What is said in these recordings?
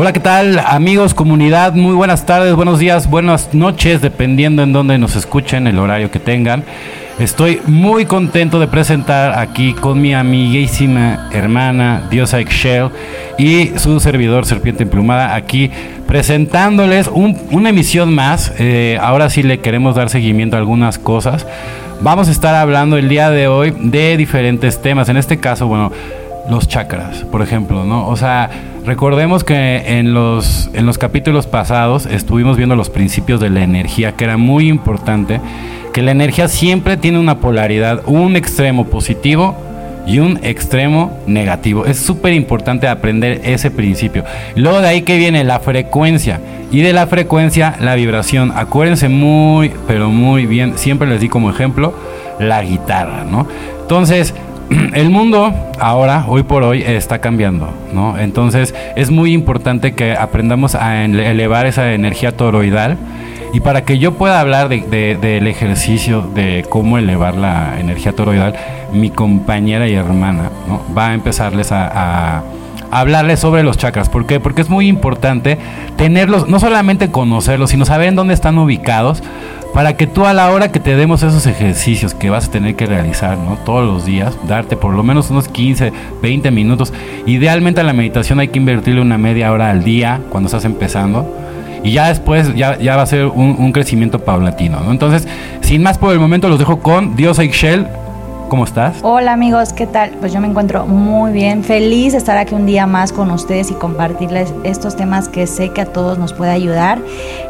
Hola, ¿qué tal amigos, comunidad? Muy buenas tardes, buenos días, buenas noches, dependiendo en dónde nos escuchen, el horario que tengan. Estoy muy contento de presentar aquí con mi amiguísima hermana Diosa Excel y su servidor Serpiente Emplumada aquí presentándoles una emisión más. Eh, ahora sí le queremos dar seguimiento a algunas cosas. Vamos a estar hablando el día de hoy de diferentes temas. En este caso, bueno, los chakras, por ejemplo, ¿no? O sea, recordemos que en los, en los capítulos pasados estuvimos viendo los principios de la energía, que era muy importante que la energía siempre tiene una polaridad, un extremo positivo y un extremo negativo. Es súper importante aprender ese principio. Luego de ahí que viene la frecuencia y de la frecuencia la vibración. Acuérdense muy, pero muy bien, siempre les di como ejemplo la guitarra, ¿no? Entonces, el mundo ahora, hoy por hoy, está cambiando, ¿no? Entonces es muy importante que aprendamos a elevar esa energía toroidal y para que yo pueda hablar del ejercicio de cómo elevar la energía toroidal, mi compañera y hermana va a empezarles a, hablarles sobre los chakras. ¿Por qué? Porque es muy importante tenerlos, no solamente conocerlos, sino saber en dónde están ubicados para que tú a la hora que te demos esos ejercicios que vas a tener que realizar ¿no? todos los días, darte por lo menos unos 15, 20 minutos. Idealmente a la meditación hay que invertirle una media hora al día cuando estás empezando y ya después ya, va a ser un, crecimiento paulatino. ¿no? Entonces, sin más por el momento, los dejo con Dios Shell. ¿Cómo estás? Hola amigos, ¿qué tal? Pues yo me encuentro muy bien, feliz de estar aquí un día más con ustedes y compartirles estos temas que sé que a todos nos puede ayudar.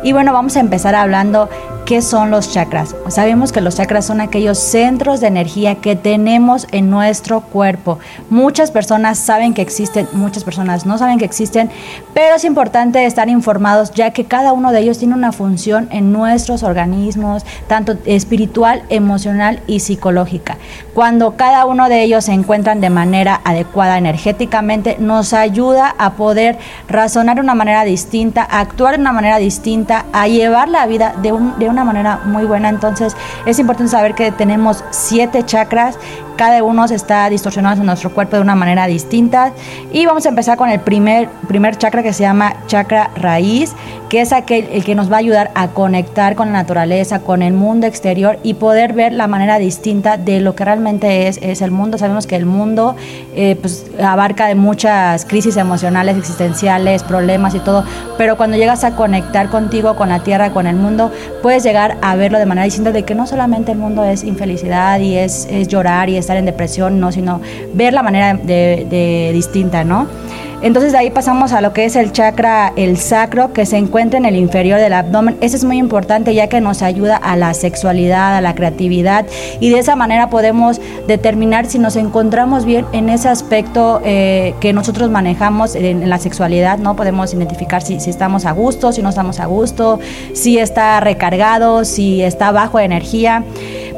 Y bueno, vamos a empezar hablando ¿Qué son los chakras? Sabemos que los chakras son aquellos centros de energía que tenemos en nuestro cuerpo. Muchas personas saben que existen, muchas personas no saben que existen, pero es importante estar informados ya que cada uno de ellos tiene una función en nuestros organismos, tanto espiritual, emocional y psicológica. Cuando cada uno de ellos se encuentran de manera adecuada energéticamente, nos ayuda a poder razonar de una manera distinta, actuar de una manera distinta, a llevar la vida de, un, de una manera muy buena. Entonces es importante saber que tenemos siete chakras cada uno está distorsionando en nuestro cuerpo de una manera distinta. Y vamos a empezar con el primer, primer chakra que se llama chakra raíz, que es aquel el que nos va a ayudar a conectar con la naturaleza, con el mundo exterior y poder ver la manera distinta de lo que realmente es, es el mundo. Sabemos que el mundo eh, pues, abarca de muchas crisis emocionales, existenciales, problemas y todo, pero cuando llegas a conectar contigo, con la tierra, con el mundo, puedes llegar a verlo de manera distinta de que no solamente el mundo es infelicidad y es, es llorar y es estar en depresión, no, sino ver la manera de, distinta, ¿no? Entonces de ahí pasamos a lo que es el chakra, el sacro, que se encuentra en el inferior del abdomen. Ese es muy importante ya que nos ayuda a la sexualidad, a la creatividad y de esa manera podemos determinar si nos encontramos bien en ese aspecto eh, que nosotros manejamos en, la sexualidad, ¿no? Podemos identificar si, si, estamos a gusto, si no estamos a gusto, si está recargado, si está bajo de energía.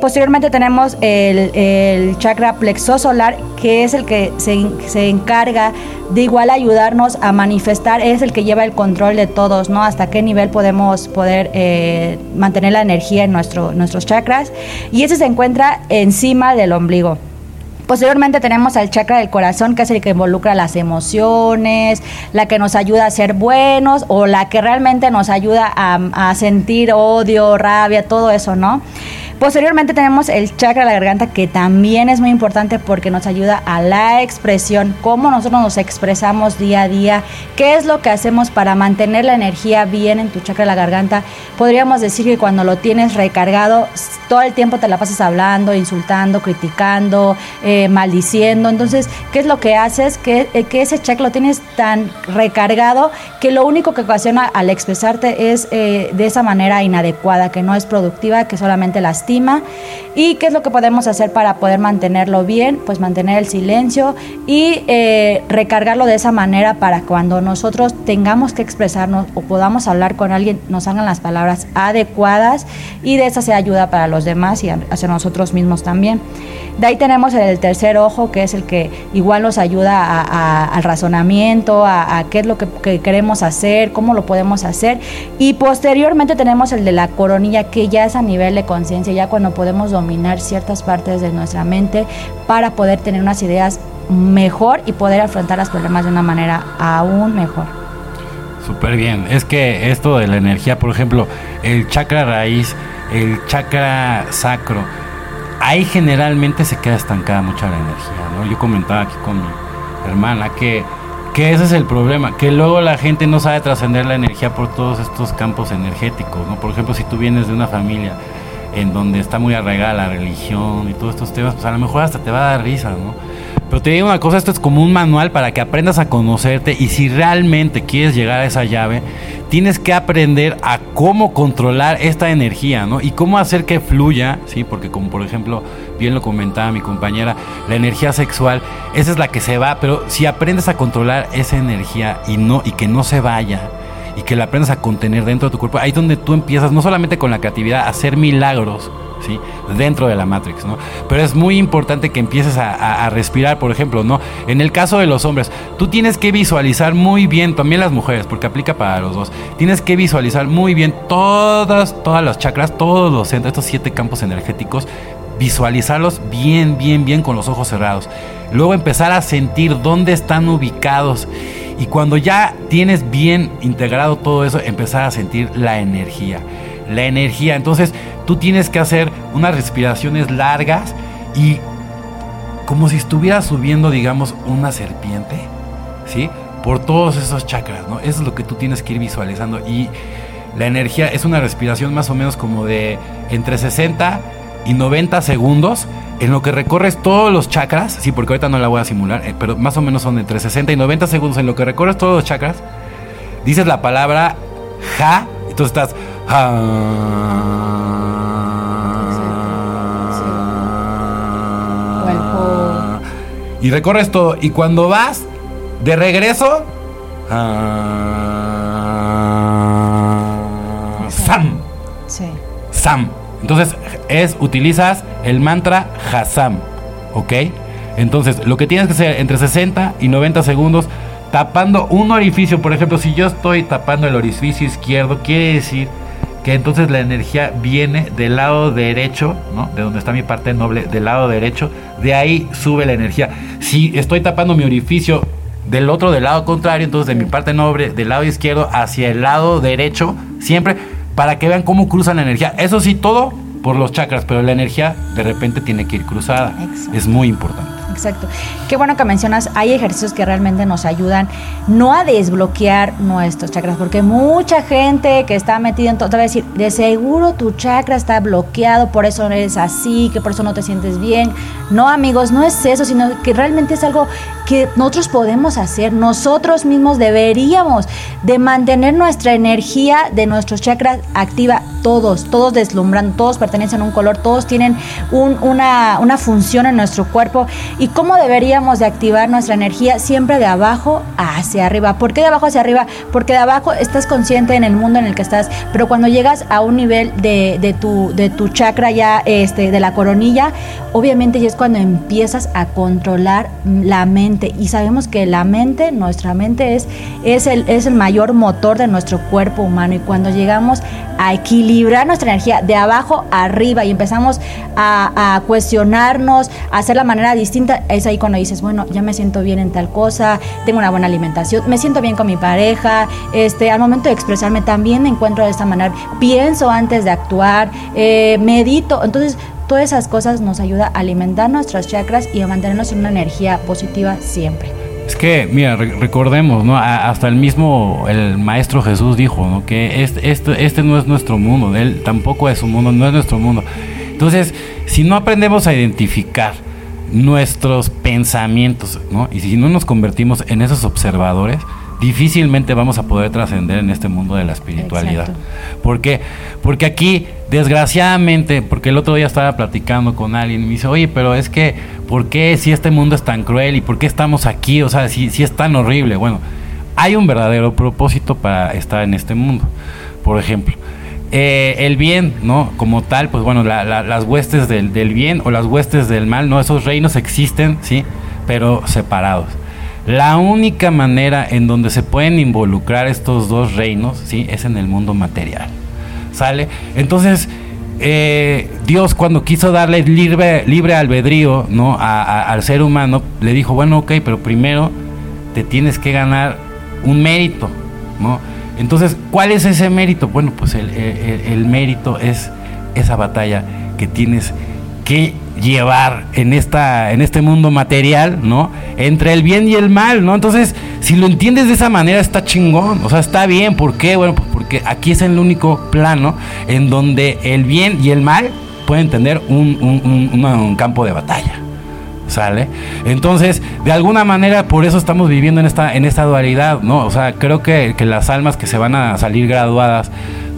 Posteriormente tenemos el, el chakra plexo solar, que es el que se, se encarga de igual ayudarnos a manifestar, es el que lleva el control de todos, ¿no? Hasta qué nivel podemos poder eh, mantener la energía en nuestro, nuestros chakras. Y ese se encuentra encima del ombligo. Posteriormente tenemos al chakra del corazón, que es el que involucra las emociones, la que nos ayuda a ser buenos o la que realmente nos ayuda a, a sentir odio, rabia, todo eso, ¿no? Posteriormente tenemos el chakra de la garganta que también es muy importante porque nos ayuda a la expresión, cómo nosotros nos expresamos día a día, qué es lo que hacemos para mantener la energía bien en tu chakra de la garganta. Podríamos decir que cuando lo tienes recargado, todo el tiempo te la pasas hablando, insultando, criticando, eh, maldiciendo. Entonces, ¿qué es lo que haces? Que, eh, que ese chakra lo tienes tan recargado que lo único que ocasiona al expresarte es eh, de esa manera inadecuada, que no es productiva, que solamente lastima ¿Y qué es lo que podemos hacer para poder mantenerlo bien? Pues mantener el silencio y eh, recargarlo de esa manera para cuando nosotros tengamos que expresarnos o podamos hablar con alguien, nos hagan las palabras adecuadas y de esa se ayuda para los demás y hacia nosotros mismos también. De ahí tenemos el tercer ojo, que es el que igual nos ayuda al razonamiento, a, qué es lo que, que, queremos hacer, cómo lo podemos hacer. Y posteriormente tenemos el de la coronilla, que ya es a nivel de conciencia, cuando podemos dominar ciertas partes de nuestra mente para poder tener unas ideas mejor y poder afrontar los problemas de una manera aún mejor. Súper bien. Es que esto de la energía, por ejemplo, el chakra raíz, el chakra sacro, ahí generalmente se queda estancada mucha la energía, ¿no? Yo comentaba aquí con mi hermana que, que ese es el problema, que luego la gente no sabe trascender la energía por todos estos campos energéticos, ¿no? Por ejemplo, si tú vienes de una familia en donde está muy arraigada la religión y todos estos temas, pues a lo mejor hasta te va a dar risa, ¿no? Pero te digo una cosa, esto es como un manual para que aprendas a conocerte y si realmente quieres llegar a esa llave, tienes que aprender a cómo controlar esta energía, ¿no? Y cómo hacer que fluya, ¿sí? Porque como por ejemplo, bien lo comentaba mi compañera, la energía sexual, esa es la que se va, pero si aprendes a controlar esa energía y no y que no se vaya, y que la aprendas a contener dentro de tu cuerpo, ahí donde tú empiezas no solamente con la creatividad, a hacer milagros, ¿sí? Dentro de la Matrix, ¿no? Pero es muy importante que empieces a, respirar, por ejemplo, ¿no? En el caso de los hombres, tú tienes que visualizar muy bien, también las mujeres, porque aplica para los dos, tienes que visualizar muy bien todas, todas las chakras, todos los estos siete campos energéticos, visualizarlos bien, bien, bien con los ojos cerrados. Luego empezar a sentir dónde están ubicados. Y cuando ya tienes bien integrado todo eso, empezar a sentir la energía. La energía. Entonces, tú tienes que hacer unas respiraciones largas y como si estuvieras subiendo, digamos, una serpiente, ¿sí? Por todos esos chakras, ¿no? Eso es lo que tú tienes que ir visualizando y la energía es una respiración más o menos como de entre 60 y 90 segundos en lo que recorres todos los chakras, sí, porque ahorita no la voy a simular, eh, pero más o menos son entre 60 y 90 segundos en lo que recorres todos los chakras, dices la palabra ja, entonces estás ja Y recorres todo. Y cuando vas de regreso. Ah, Sam. Sí. Sam. Entonces es utilizas el mantra Hasam. ¿Ok? Entonces lo que tienes que hacer entre 60 y 90 segundos tapando un orificio. Por ejemplo, si yo estoy tapando el orificio izquierdo, quiere decir que entonces la energía viene del lado derecho, ¿no? De donde está mi parte noble, del lado derecho, de ahí sube la energía. Si estoy tapando mi orificio del otro, del lado contrario, entonces de mi parte noble, del lado izquierdo hacia el lado derecho, siempre para que vean cómo cruza la energía. Eso sí, todo por los chakras, pero la energía de repente tiene que ir cruzada. Es muy importante. Exacto. Qué bueno que mencionas, hay ejercicios que realmente nos ayudan no a desbloquear nuestros chakras, porque mucha gente que está metida en todo, va a decir, de seguro tu chakra está bloqueado, por eso eres así, que por eso no te sientes bien. No, amigos, no es eso, sino que realmente es algo que nosotros podemos hacer, nosotros mismos deberíamos de mantener nuestra energía de nuestros chakras activa, todos, todos deslumbrando, todos pertenecen a un color, todos tienen una, una función en nuestro cuerpo y cómo deberíamos de activar nuestra energía siempre de abajo hacia arriba. ¿Por qué de abajo hacia arriba? Porque de abajo estás consciente en el mundo en el que estás, pero cuando llegas a un nivel de, de, tu, de tu chakra ya, este, de la coronilla, obviamente ya es cuando empiezas a controlar la mente. Y sabemos que la mente, nuestra mente es, es, el, es el mayor motor de nuestro cuerpo humano. Y cuando llegamos a equilibrar nuestra energía de abajo arriba y empezamos a, a cuestionarnos, a hacer la manera distinta, es ahí cuando dices, bueno, ya me siento bien en tal cosa, tengo una buena alimentación, me siento bien con mi pareja, este, al momento de expresarme también me encuentro de esta manera, pienso antes de actuar, eh, medito, entonces todas esas cosas nos ayuda a alimentar nuestras chakras y a mantenernos en una energía positiva siempre. Es que, mira, recordemos, ¿no? hasta el mismo, el Maestro Jesús dijo, ¿no? Que este, este, este no es nuestro mundo, él tampoco es su mundo, no es nuestro mundo. Entonces, si no aprendemos a identificar nuestros pensamientos, ¿no? Y si no nos convertimos en esos observadores, difícilmente vamos a poder trascender en este mundo de la espiritualidad. ¿Por qué? Porque aquí, desgraciadamente, porque el otro día estaba platicando con alguien y me dice, oye, pero es que, ¿por qué si este mundo es tan cruel y por qué estamos aquí? O sea, si, si es tan horrible. Bueno, hay un verdadero propósito para estar en este mundo. Por ejemplo, eh, el bien, ¿no? Como tal, pues bueno, las huestes del, bien o las huestes del mal, ¿no? Esos reinos existen, ¿sí? Pero separados. La única manera en donde se pueden involucrar estos dos reinos, ¿sí? Es en el mundo material. ¿Sale? Entonces, eh, Dios cuando quiso darle libre, albedrío, ¿no? al ser humano, le dijo, bueno, ok, pero primero te tienes que ganar un mérito, ¿no? Entonces, ¿cuál es ese mérito? Bueno, pues el, mérito es esa batalla que tienes que llevar en esta en este mundo material, ¿no? Entre el bien y el mal, ¿no? Entonces, si lo entiendes de esa manera está chingón, o sea, está bien, ¿por qué? Bueno, pues porque aquí es el único plano en donde el bien y el mal pueden tener un, un campo de batalla. ¿Sale? Entonces, de alguna manera, por eso estamos viviendo en esta, en esta dualidad, ¿no? O sea, creo que, que las almas que se van a salir graduadas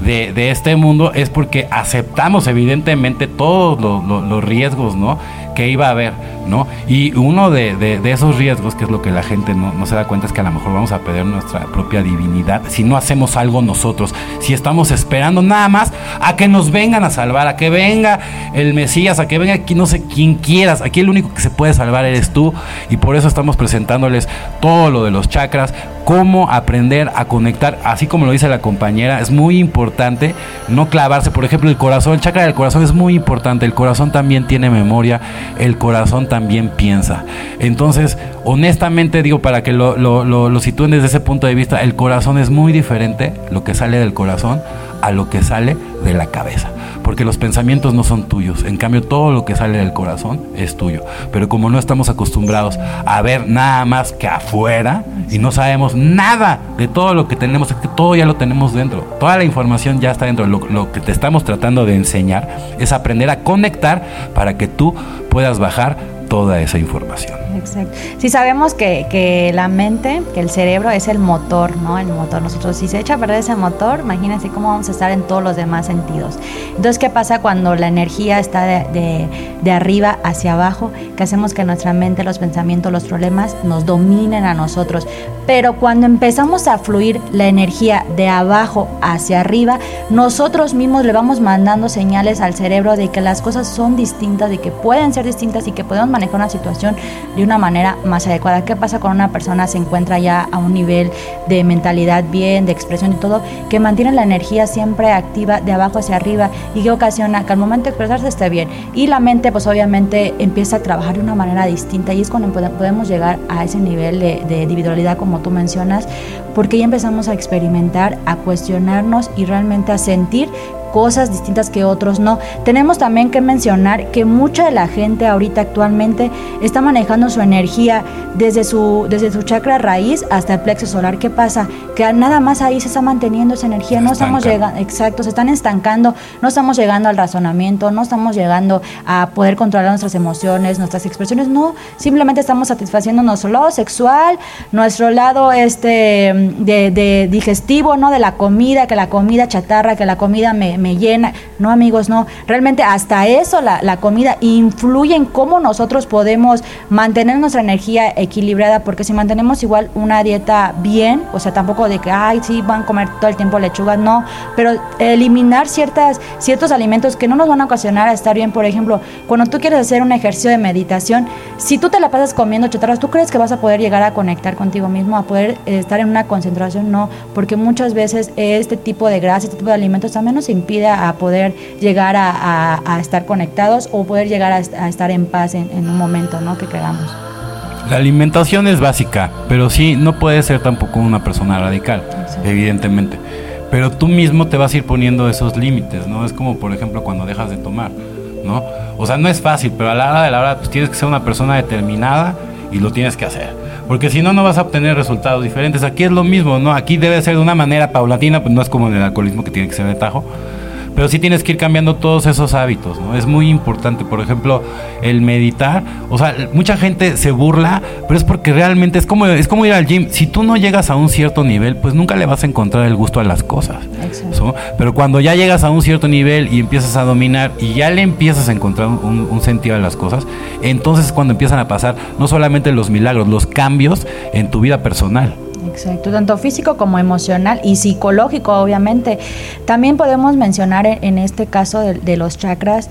de, de, este mundo es porque aceptamos evidentemente todos los riesgos, ¿no? Que iba a haber, ¿no? Y uno de, esos riesgos, que es lo que la gente no, se da cuenta, es que a lo mejor vamos a perder nuestra propia divinidad si no hacemos algo nosotros, si estamos esperando nada más a que nos vengan a salvar, a que venga el Mesías, a que venga aquí no sé quién quieras, aquí el único que se puede salvar eres tú y por eso estamos presentándoles todo lo de los chakras, cómo aprender a conectar, así como lo dice la compañera, es muy importante no clavarse, por ejemplo, el corazón, el chakra del corazón es muy importante, el corazón también tiene memoria, el corazón también piensa. Entonces, honestamente digo, para que lo, lo, lo, sitúen desde ese punto de vista, el corazón es muy diferente, lo que sale del corazón, a lo que sale de la cabeza porque los pensamientos no son tuyos. En cambio, todo lo que sale del corazón es tuyo. Pero como no estamos acostumbrados a ver nada más que afuera y no sabemos nada de todo lo que tenemos, es que todo ya lo tenemos dentro. Toda la información ya está dentro. Lo, lo que te estamos tratando de enseñar es aprender a conectar para que tú puedas bajar toda esa información. Exacto. Si sabemos que, que, la mente, que el cerebro es el motor, ¿no? El motor. Nosotros, si se echa a perder ese motor, imagínense cómo vamos a estar en todos los demás sentidos. Entonces, ¿qué pasa cuando la energía está de, de, de arriba hacia abajo? Que hacemos que nuestra mente, los pensamientos, los problemas nos dominen a nosotros. Pero cuando empezamos a fluir la energía de abajo hacia arriba, nosotros mismos le vamos mandando señales al cerebro de que las cosas son distintas, de que pueden ser distintas y que podemos manejar una situación de una manera más adecuada. ¿Qué pasa con una persona se encuentra ya a un nivel de mentalidad bien, de expresión y todo, que mantiene la energía siempre activa de abajo hacia arriba y que ocasiona que al momento de expresarse esté bien? Y la mente pues obviamente empieza a trabajar de una manera distinta y es cuando podemos llegar a ese nivel de, de individualidad como tú mencionas, porque ya empezamos a experimentar, a cuestionarnos y realmente a sentir cosas distintas que otros no. Tenemos también que mencionar que mucha de la gente ahorita actualmente está manejando su energía desde su, desde su chakra raíz hasta el plexo solar. ¿Qué pasa? Que nada más ahí se está manteniendo esa energía, no estamos llegando, exacto, se están estancando, no estamos llegando al razonamiento, no estamos llegando a poder controlar nuestras emociones, nuestras expresiones, no, simplemente estamos satisfaciendo nuestro lado sexual, nuestro lado este de, de digestivo, ¿no? De la comida, que la comida chatarra, que la comida me, me llena. No, amigos, no. Realmente hasta eso la, la, comida influye en cómo nosotros podemos mantener nuestra energía equilibrada, porque si mantenemos igual una dieta bien, o sea, tampoco de que, ay, sí, van a comer todo el tiempo lechugas, no, pero eliminar ciertas, ciertos alimentos que no nos van a ocasionar estar bien, por ejemplo, cuando tú quieres hacer un ejercicio de meditación, si tú te la pasas comiendo chatarras, ¿tú crees que vas a poder llegar a conectar contigo mismo, a poder estar en una concentración? No, porque muchas veces este tipo de grasa, este tipo de alimentos también nos impide a poder llegar a, estar conectados o poder llegar a, estar en paz en, un momento ¿no? que queramos. La alimentación es básica, pero sí, no puede ser tampoco una persona radical, evidentemente. Pero tú mismo te vas a ir poniendo esos límites, ¿no? Es como, por ejemplo, cuando dejas de tomar, ¿no? O sea, no es fácil, pero a la hora de la hora pues, tienes que ser una persona determinada y lo tienes que hacer. Porque si no, no vas a obtener resultados diferentes. Aquí es lo mismo, ¿no? Aquí debe ser de una manera paulatina, pues no es como en el alcoholismo que tiene que ser de tajo pero sí tienes que ir cambiando todos esos hábitos, ¿no? Es muy importante, por ejemplo, el meditar, o sea, mucha gente se burla, pero es porque realmente es como, es como ir al gym, si tú no llegas a un cierto nivel, pues nunca le vas a encontrar el gusto a las cosas, pero cuando ya llegas a un cierto nivel y empiezas a dominar y ya le empiezas a encontrar un, un sentido a las cosas, entonces es cuando empiezan a pasar no solamente los milagros, los cambios en tu vida personal. Exacto, tanto físico como emocional y psicológico, obviamente. También podemos mencionar en, este caso de, los chakras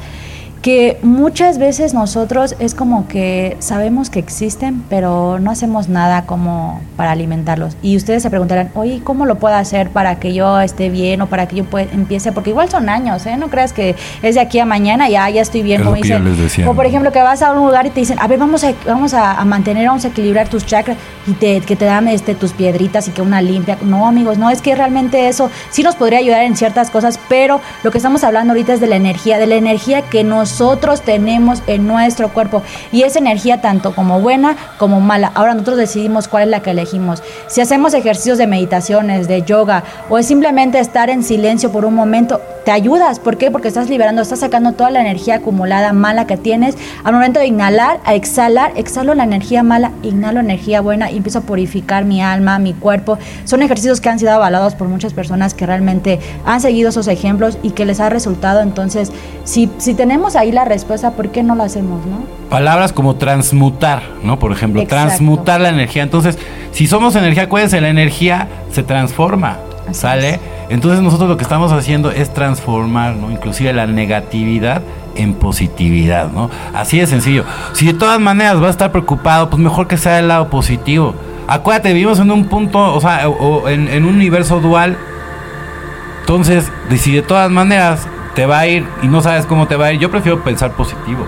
que muchas veces nosotros es como que sabemos que existen, pero no hacemos nada como para alimentarlos. Y ustedes se preguntarán, oye, ¿cómo lo puedo hacer para que yo esté bien o para que yo empiece? Porque igual son años, ¿eh? No creas que es de aquí a mañana y ya, ya estoy bien, como dicen. O por ejemplo, que vas a un lugar y te dicen, a ver, vamos a, vamos a, mantener, vamos a equilibrar tus chakras y te, que te dan este, tus piedritas y que una limpia. No, amigos, no, es que realmente eso sí nos podría ayudar en ciertas cosas, pero lo que estamos hablando ahorita es de la energía, de la energía que nos nosotros tenemos en nuestro cuerpo. Y esa energía tanto como buena como mala. Ahora nosotros decidimos cuál es la que elegimos. Si hacemos ejercicios de meditaciones, de yoga, o es simplemente estar en silencio por un momento, te ayudas. ¿Por qué? Porque estás liberando, estás sacando toda la energía acumulada mala que tienes. Al momento de inhalar, a exhalar, exhalo la energía mala, inhalo energía buena y empiezo a purificar mi alma, mi cuerpo. Son ejercicios que han sido avalados por muchas personas que realmente han seguido esos ejemplos y que les ha resultado. Entonces, si, si tenemos ahí la respuesta, ¿por qué no lo hacemos, no? Palabras como transmutar, ¿no? Por ejemplo, transmutar la energía. Entonces, si somos energía, acuérdense, la energía se transforma, ¿sale? Entonces nosotros lo que estamos haciendo es transformar, ¿no? Inclusive la negatividad en positividad, ¿no? Así de sencillo. Si de todas maneras vas a estar preocupado, pues mejor que sea el lado positivo. Acuérdate, vivimos en un punto, o sea, en, en un universo dual. Entonces, si de todas maneras te va a ir y no sabes cómo te va a ir, yo prefiero pensar positivo.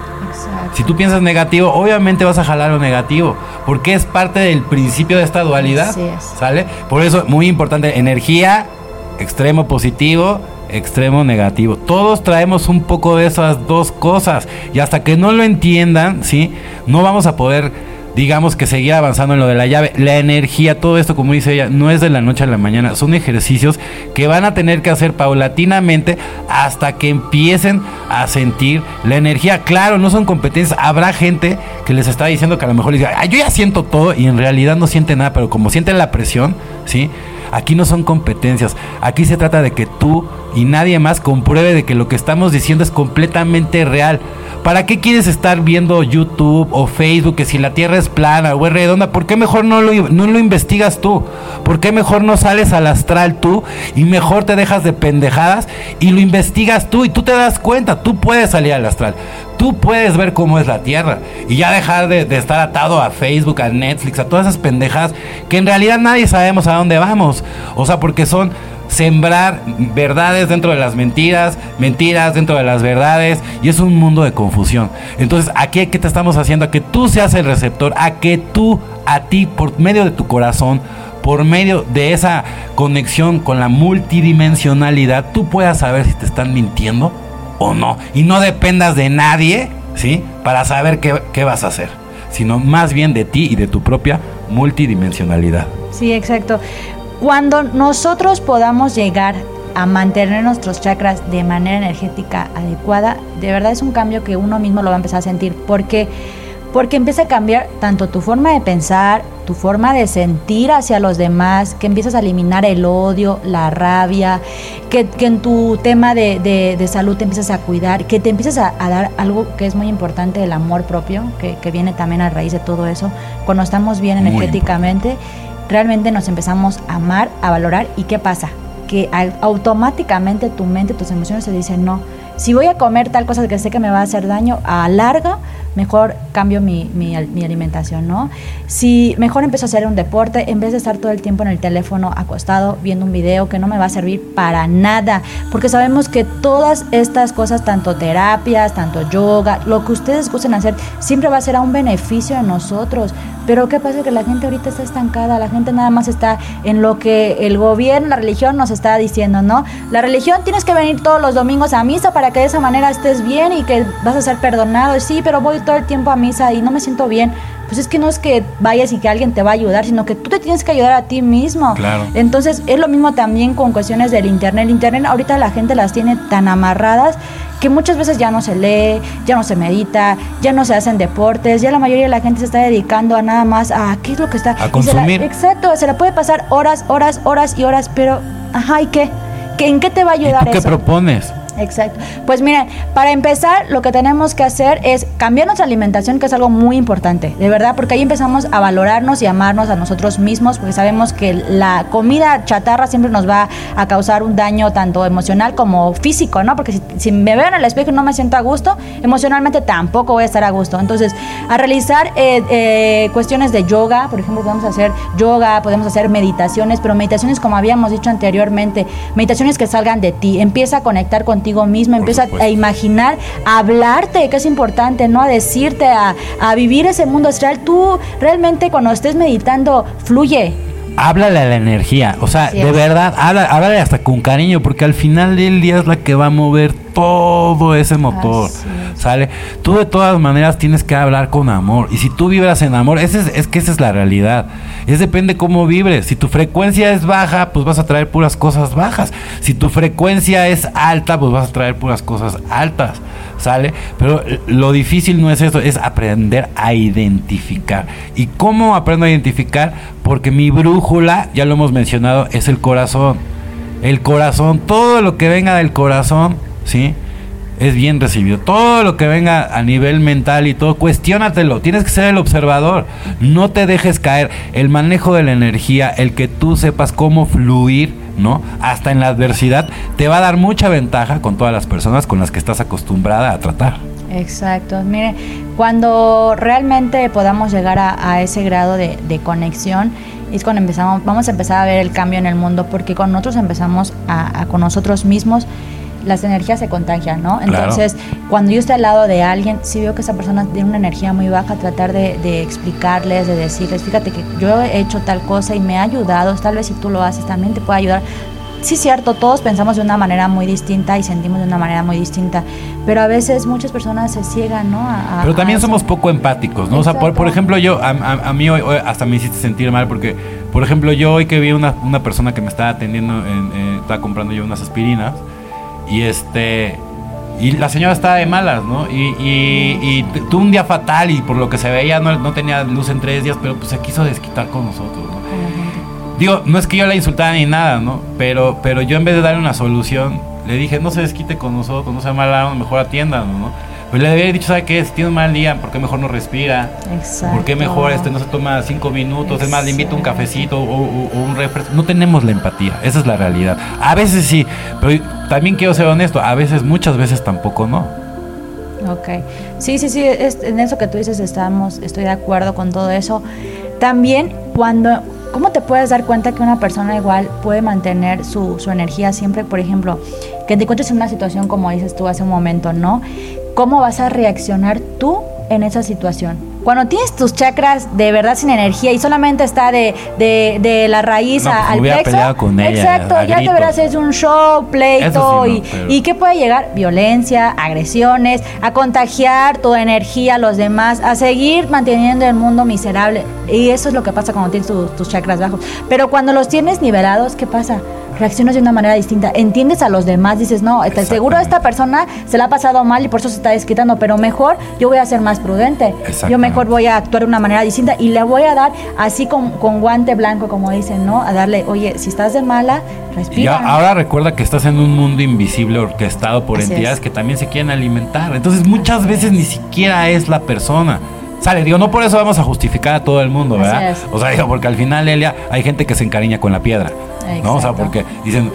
Si tú piensas negativo, obviamente vas a jalar lo negativo, porque es parte del principio de esta dualidad, ¿sale? Por eso, muy importante, energía, extremo positivo, extremo negativo. Todos traemos un poco de esas dos cosas y hasta que no lo entiendan, ¿sí? No vamos a poder digamos que seguir avanzando en lo de la llave. La energía, todo esto, como dice ella, no es de la noche a la mañana. Son ejercicios que van a tener que hacer paulatinamente hasta que empiecen a sentir la energía. Claro, no son competencias. Habrá gente que les está diciendo que a lo mejor les diga, yo ya siento todo y en realidad no siente nada, pero como sienten la presión, ¿sí? Aquí no son competencias. Aquí se trata de que tú y nadie más compruebe de que lo que estamos diciendo es completamente real. ¿Para qué quieres estar viendo YouTube o Facebook que si la Tierra es plana o es redonda? ¿Por qué mejor no lo, no lo investigas tú? ¿Por qué mejor no sales al astral tú y mejor te dejas de pendejadas y lo investigas tú y tú te das cuenta? Tú puedes salir al astral. Tú puedes ver cómo es la Tierra y ya dejar de, estar atado a Facebook, a Netflix, a todas esas pendejadas que en realidad nadie sabemos a dónde vamos. O sea, porque son sembrar verdades dentro de las mentiras, mentiras dentro de las verdades, y es un mundo de confusión. Entonces, aquí, ¿qué te estamos haciendo? A que tú seas el receptor, a que tú, a ti, por medio de tu corazón, por medio de esa conexión con la multidimensionalidad, tú puedas saber si te están mintiendo o no. Y no dependas de nadie, ¿sí? Para saber qué, qué vas a hacer, sino más bien de ti y de tu propia multidimensionalidad. Sí, exacto. Cuando nosotros podamos llegar a mantener nuestros chakras de manera energética adecuada, de verdad es un cambio que uno mismo lo va a empezar a sentir. porque Porque empieza a cambiar tanto tu forma de pensar, tu forma de sentir hacia los demás, que empiezas a eliminar el odio, la rabia, que, en tu tema de, salud te empiezas a cuidar, que te empiezas a, dar algo que es muy importante, el amor propio, que, viene también a raíz de todo eso. Cuando estamos bien energéticamente realmente nos empezamos a amar, a valorar y ¿qué pasa? Que automáticamente tu mente, tus emociones te dicen no. Si voy a comer tal cosa que sé que me va a hacer daño a larga, mejor cambio mi, mi, alimentación, ¿no? Si mejor empiezo a hacer un deporte, en vez de estar todo el tiempo en el teléfono acostado viendo un video que no me va a servir para nada, porque sabemos que todas estas cosas, tanto terapias, tanto yoga, lo que ustedes gusten hacer, siempre va a ser a un beneficio de nosotros. Pero ¿qué pasa? Que la gente ahorita está estancada, la gente nada más está en lo que el gobierno, la religión nos está diciendo, ¿no? La religión tienes que venir todos los domingos a misa para que de esa manera estés bien y que vas a ser perdonado. Sí, pero voy todo el tiempo a misa y no me siento bien. Pues es que no es que vayas y que alguien te va a ayudar, sino que tú te tienes que ayudar a ti mismo. Claro. Entonces es lo mismo también con cuestiones del internet. El internet ahorita la gente las tiene tan amarradas que muchas veces ya no se lee, ya no se medita, ya no se hacen deportes, ya la mayoría de la gente se está dedicando a nada más a qué es lo que está. A consumir. exacto, se la puede pasar horas, horas, horas y horas, pero, ajá, ¿y qué? ¿En qué te va a ayudar ¿Y tú qué propones? Exacto. Pues miren, para empezar, lo que tenemos que hacer es cambiar nuestra alimentación, que es algo muy importante, de verdad, porque ahí empezamos a valorarnos y amarnos a nosotros mismos, porque sabemos que la comida chatarra siempre nos va a causar un daño tanto emocional como físico, ¿no? Porque si, me veo en el espejo y no me siento a gusto, emocionalmente tampoco voy a estar a gusto. Entonces, a realizar eh, eh, cuestiones de yoga, por ejemplo, podemos hacer yoga, podemos hacer meditaciones, pero meditaciones como habíamos dicho anteriormente, meditaciones que salgan de ti, empieza a conectar con contigo mismo, empieza a imaginar, a hablarte, que es importante, ¿no? A decirte, a, a vivir ese mundo astral. Tú realmente cuando estés meditando, fluye, háblale a la energía. O sea, de verdad, háblale, hasta con cariño, porque al final del día es la que va a mover todo ese motor. ¿Sale? Tú de todas maneras tienes que hablar con amor. Y si tú vibras en amor, ese es, es, que esa es la realidad. Es depende cómo vibres. Si tu frecuencia es baja, pues vas a traer puras cosas bajas. Si tu frecuencia es alta, pues vas a traer puras cosas altas. ¿Sale? Pero lo difícil no es eso, es aprender a identificar. ¿Y cómo aprendo a identificar? Porque mi brújula, ya lo hemos mencionado, es el corazón. El corazón, todo lo que venga del corazón, ¿sí? Es bien recibido. Todo lo que venga a nivel mental y todo, cuestiónatelo. Tienes que ser el observador. No te dejes caer. El manejo de la energía, el que tú sepas cómo fluir ¿no? Hasta en la adversidad te va a dar mucha ventaja con todas las personas con las que estás acostumbrada a tratar. Exacto. Mire, cuando realmente podamos llegar a, ese grado de, conexión, es cuando empezamos, vamos a empezar a ver el cambio en el mundo, porque cuando nosotros empezamos a, con nosotros mismos, las energías se contagian, ¿no? Entonces, cuando yo estoy al lado de alguien, si veo que esa persona tiene una energía muy baja, tratar de, de, explicarles, de decirles, fíjate que yo he hecho tal cosa y me ha ayudado, tal vez si tú lo haces también te puede ayudar. Sí, cierto, todos pensamos de una manera muy distinta y sentimos de una manera muy distinta, pero a veces muchas personas se ciegan, ¿no? pero también somos poco empáticos, ¿no? O sea, por, ejemplo, yo, a, a, mí hoy, hasta me hiciste sentir mal porque, por ejemplo, yo hoy que vi una, una persona que me estaba atendiendo, en, eh, estaba comprando yo unas aspirinas, y este. Y la señora estaba de malas, ¿no? Y, y, tuvo un día fatal y por lo que se veía no, no, tenía luz en tres días, pero pues se quiso desquitar con nosotros, ¿no? Digo, no es que yo la insultara ni nada, ¿no? Pero, pero yo en vez de darle una solución, le dije, no se desquite con nosotros, no se mala, mejor atiéndanos, ¿no? Pues le había dicho, ¿sabe qué? Si tiene un mal día, ¿por qué mejor no respira? Exacto. ¿Por qué mejor este no se toma cinco minutos? Es más, le invito un cafecito o, un refresco. No tenemos la empatía, esa es la realidad. A veces sí, pero también quiero ser honesto, a veces, muchas veces tampoco no. Ok. Sí, sí, sí, en eso que tú dices estamos, estoy de acuerdo con todo eso. También cuando, ¿cómo te puedes dar cuenta que una persona igual puede mantener su, su energía siempre, por ejemplo, que te encuentres en una situación como dices tú hace un momento, ¿no? ¿Cómo vas a reaccionar tú en esa situación? Cuando tienes tus chakras de verdad sin energía y solamente está de, de, la raíz pues al plexo, con ella, exacto, ya te verás es un show, pleito y, y qué puede llegar violencia, agresiones, a contagiar tu energía a los demás, a seguir manteniendo el mundo miserable y eso es lo que pasa cuando tienes tus chakras bajos. Pero cuando los tienes nivelados, ¿qué pasa? Reaccionas de una manera distinta, entiendes a los demás, dices, no, seguro esta persona se la ha pasado mal y por eso se está desquitando, pero mejor yo voy a ser más prudente, yo mejor voy a actuar de una manera distinta y le voy a dar así con, con guante blanco, como dicen, ¿no? A darle, oye, si estás de mala, respira. ahora recuerda que estás en un mundo invisible orquestado por entidades que también se quieren alimentar, entonces muchas veces ni siquiera es la persona. Sale, digo, no por eso vamos a justificar a todo el mundo, ¿verdad? O sea, digo, porque al final, Elia, hay gente que se encariña con la piedra. ¿no? O sea, porque dicen,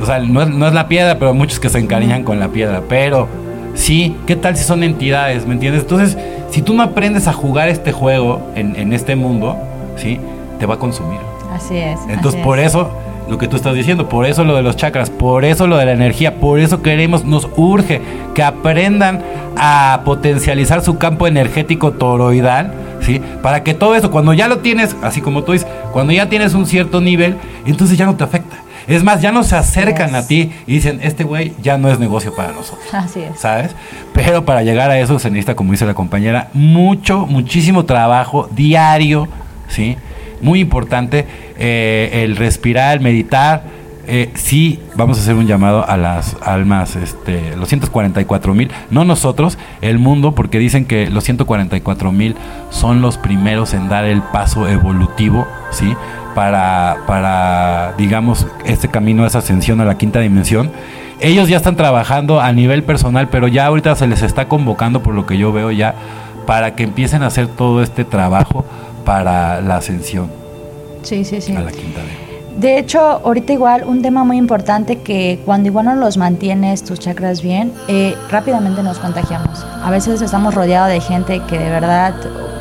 o sea, no es, la piedra, pero muchos que se encariñan con la piedra. Pero sí, ¿qué tal si son entidades? ¿Me entiendes? Entonces, si tú no aprendes a jugar este juego en, este mundo, ¿sí? Te va a consumir. Así es. Entonces, por eso lo que tú estás diciendo, por eso lo de los chakras, por eso lo de la energía, por eso queremos, nos urge que aprendan a potencializar su campo energético toroidal, ¿sí? Para que todo eso, cuando ya lo tienes, así como tú dices, cuando ya tienes un cierto nivel, entonces ya no te afecta. Es más, ya no se acercan a ti y dicen, este güey ya no es negocio para nosotros. Así es. ¿Sabes? Pero para llegar a eso se necesita, como dice la compañera, mucho, muchísimo trabajo diario, ¿sí? Muy importante eh, el respirar, el meditar. Eh, sí, vamos a hacer un llamado a las almas, este, los 144 mil, no nosotros, el mundo, porque dicen que los 144 mil son los primeros en dar el paso evolutivo, ¿sí? Para, para, digamos, este camino, esa ascensión a la quinta dimensión. ellos ya están trabajando a nivel personal, pero ya ahorita se les está convocando, por lo que yo veo ya, para que empiecen a hacer todo este trabajo para la ascensión. Sí, sí, sí. A la quinta D. De hecho, ahorita igual un tema muy importante que cuando igual no los mantienes tus chakras bien, eh, rápidamente nos contagiamos. A veces estamos rodeados de gente que de verdad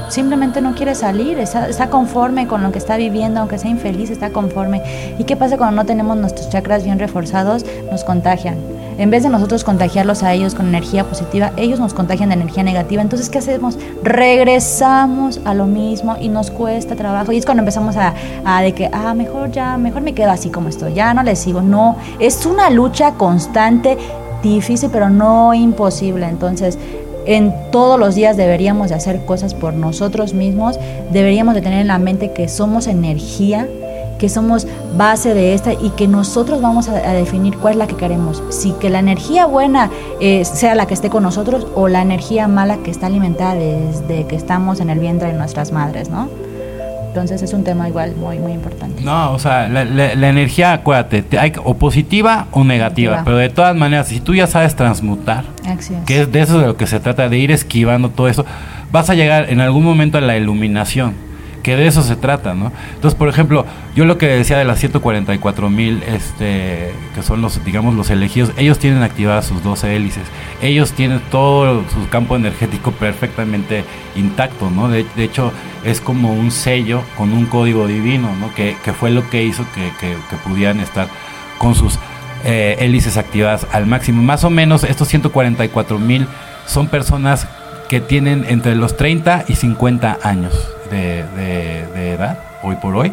simplemente no quiere salir, está, está, conforme con lo que está viviendo, aunque sea infeliz, está conforme. ¿Y qué pasa cuando no tenemos nuestros chakras bien reforzados? Nos contagian. En vez de nosotros contagiarlos a ellos con energía positiva, ellos nos contagian de energía negativa. Entonces, ¿qué hacemos? Regresamos a lo mismo y nos cuesta trabajo. Y es cuando empezamos a, a de que, ah, mejor ya, mejor me quedo así como estoy, ya no les sigo. No, es una lucha constante, difícil, pero no imposible. Entonces, en todos los días deberíamos de hacer cosas por nosotros mismos, deberíamos de tener en la mente que somos energía, que somos base de esta y que nosotros vamos a, definir cuál es la que queremos. Si que la energía buena eh, sea la que esté con nosotros o la energía mala que está alimentada desde que estamos en el vientre de nuestras madres, ¿no? Entonces es un tema igual muy, muy importante. No, o sea, la, energía, acuérdate, hay o positiva o negativa, pero de todas maneras, si tú ya sabes transmutar, que es de eso de lo que se trata, de ir esquivando todo eso, vas a llegar en algún momento a la iluminación que de eso se trata, ¿no? Entonces, por ejemplo, yo lo que decía de las 144 mil, este, que son los, digamos, los elegidos, ellos tienen activadas sus 12 hélices, ellos tienen todo su campo energético perfectamente intacto, ¿no? De, hecho, es como un sello con un código divino, ¿no? Que, fue lo que hizo que, que, pudieran estar con sus eh, hélices activadas al máximo. Más o menos, estos 144 mil son personas que tienen entre los 30 y 50 años de, edad, hoy por hoy,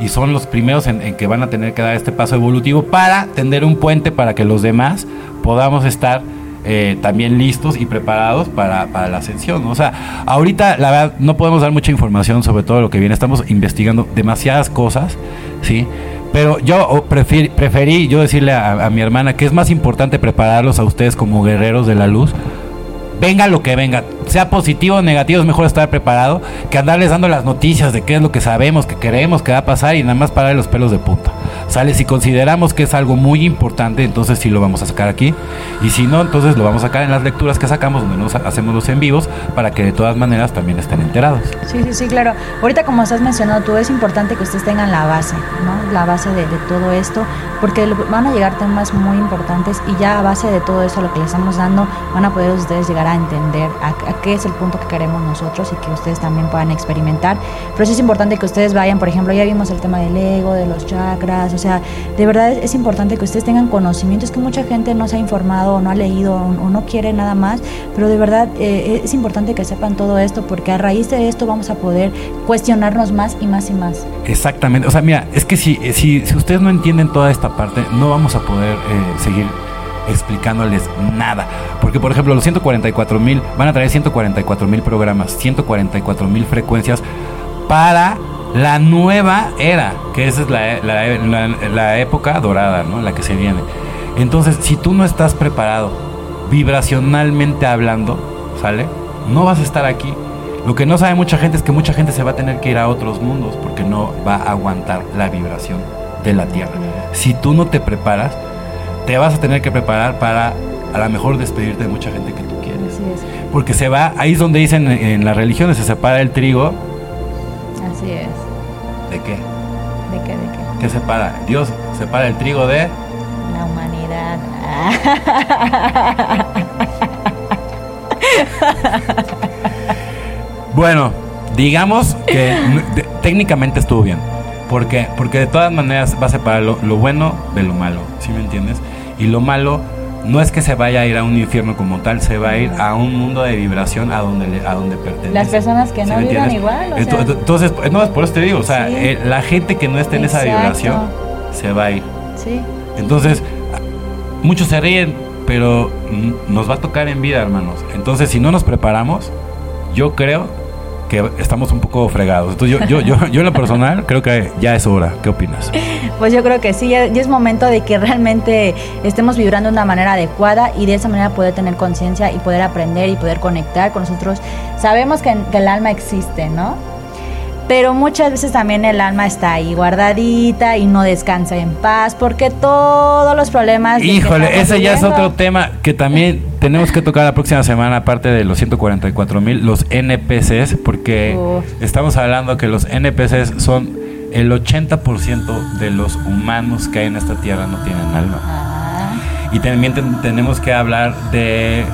y son los primeros en, que van a tener que dar este paso evolutivo para tender un puente para que los demás podamos estar eh, también listos y preparados para, la ascensión. O sea, ahorita la verdad no podemos dar mucha información sobre todo lo que viene, estamos investigando demasiadas cosas, ¿sí? Pero yo preferí, yo decirle a, a mi hermana que es más importante prepararlos a ustedes como guerreros de la luz venga lo que venga, sea positivo o negativo, es mejor estar preparado que andarles dando las noticias de qué es lo que sabemos, que queremos, que va a pasar y nada más parar los pelos de punta. Sale, si consideramos que es algo muy importante, entonces sí lo vamos a sacar aquí. Y si no, entonces lo vamos a sacar en las lecturas que sacamos, donde nos hacemos los en vivos, para que de todas maneras también estén enterados. Sí, sí, sí, claro. Ahorita como estás mencionando tú, es importante que ustedes tengan la base, ¿no? La base de, todo esto, porque van a llegar temas muy importantes y ya a base de todo eso, lo que les estamos dando, van a poder ustedes llegar a entender a, qué es el punto que queremos nosotros y que ustedes también puedan experimentar. Pero sí es importante que ustedes vayan, por ejemplo, ya vimos el tema del ego, de los chakras, o sea, de verdad es, importante que ustedes tengan conocimiento. Es que mucha gente no se ha informado o no ha leído o, no quiere nada más, pero de verdad eh, es importante que sepan todo esto porque a raíz de esto vamos a poder cuestionarnos más y más y más. Exactamente. O sea, mira, es que si, si, si ustedes no entienden toda esta parte, no vamos a poder eh, seguir explicándoles nada. Porque, por ejemplo, los 144 mil van a traer 144 mil programas, 144 mil frecuencias para la nueva era, que esa es la, la, época dorada, ¿no? La que se viene. Entonces, si tú no estás preparado, vibracionalmente hablando, ¿sale? No vas a estar aquí. Lo que no sabe mucha gente es que mucha gente se va a tener que ir a otros mundos porque no va a aguantar la vibración de la Tierra. Si tú no te preparas, te vas a tener que preparar para a lo mejor despedirte de mucha gente que tú quieres. Porque se va, ahí es donde dicen en las religiones, se separa el trigo. Así es. ¿De qué? ¿De qué? ¿De qué? ¿Qué separa? Dios separa el trigo de... La humanidad. bueno, digamos que técnicamente estuvo bien. ¿Por qué? Porque de todas maneras va a separar lo, lo bueno de lo malo, ¿sí me entiendes? Y lo malo no es que se vaya a ir a un infierno como tal, se va a ir a un mundo de vibración a donde a donde pertenece. Las personas que no vibran igual. Entonces, no, es por eso te digo, o sea, eh, la gente que no esté en esa vibración se va a ir. Sí. Entonces, muchos se ríen, pero nos va a tocar en vida, hermanos. Entonces, si no nos preparamos, yo creo estamos un poco fregados. Entonces yo, yo, yo, yo en lo personal creo que ya es hora. ¿Qué opinas? Pues yo creo que sí, ya, es momento de que realmente estemos vibrando de una manera adecuada y de esa manera poder tener conciencia y poder aprender y poder conectar con nosotros. Sabemos que, el alma existe, ¿no? Pero muchas veces también el alma está ahí guardadita y no descansa en paz porque todos los problemas... Híjole, ese ya es otro tema que también tenemos que tocar la próxima semana, aparte de los 144 mil, los NPCs, porque estamos hablando que los NPCs son el 80% de los humanos que hay en esta tierra no tienen alma. Ah. Y también tenemos que hablar de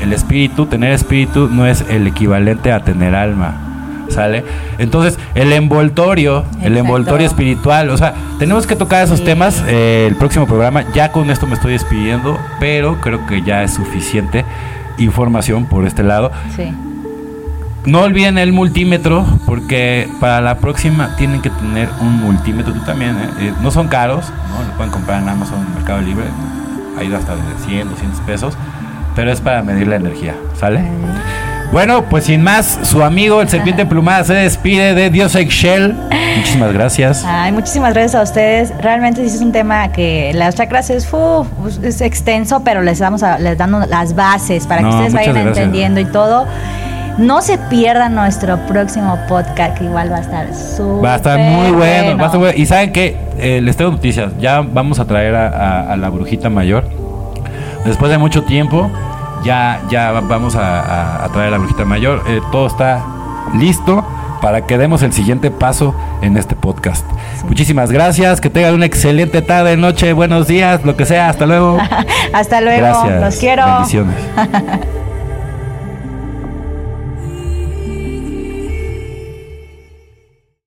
el espíritu. Tener espíritu no es el equivalente a tener alma. ¿Sale? Entonces, el envoltorio, el envoltorio espiritual, o sea, tenemos que tocar esos temas eh, el próximo programa. Ya con esto me estoy despidiendo, pero creo que ya es suficiente información por este lado. Sí. No olviden el multímetro, porque para la próxima tienen que tener un multímetro. Tú también, ¿eh? Eh, no son caros, ¿no? Lo pueden comprar en Amazon, en Mercado Libre. Hay hasta de 100, 200 pesos. Pero es para medir la energía, ¿sale? Bueno, pues sin más, su amigo el serpiente plumada se despide de Dios Excel. Muchísimas gracias. Ay, muchísimas gracias a ustedes. Realmente sí es un tema que las chakras es, es extenso, pero les damos les damos las bases para que ustedes vayan entendiendo y todo. No se pierdan nuestro próximo podcast, que igual va a estar súper Va a estar muy bueno, Va a estar bueno. Y saben que eh, les tengo noticias. Ya vamos a traer a, la brujita mayor. Después de mucho tiempo, ya, ya vamos a, traer a la brujita mayor. Eh, todo está listo para que demos el siguiente paso en este podcast. Muchísimas gracias, que tengan una excelente tarde, noche, buenos días, lo que sea, hasta luego. hasta luego, los quiero. Bendiciones.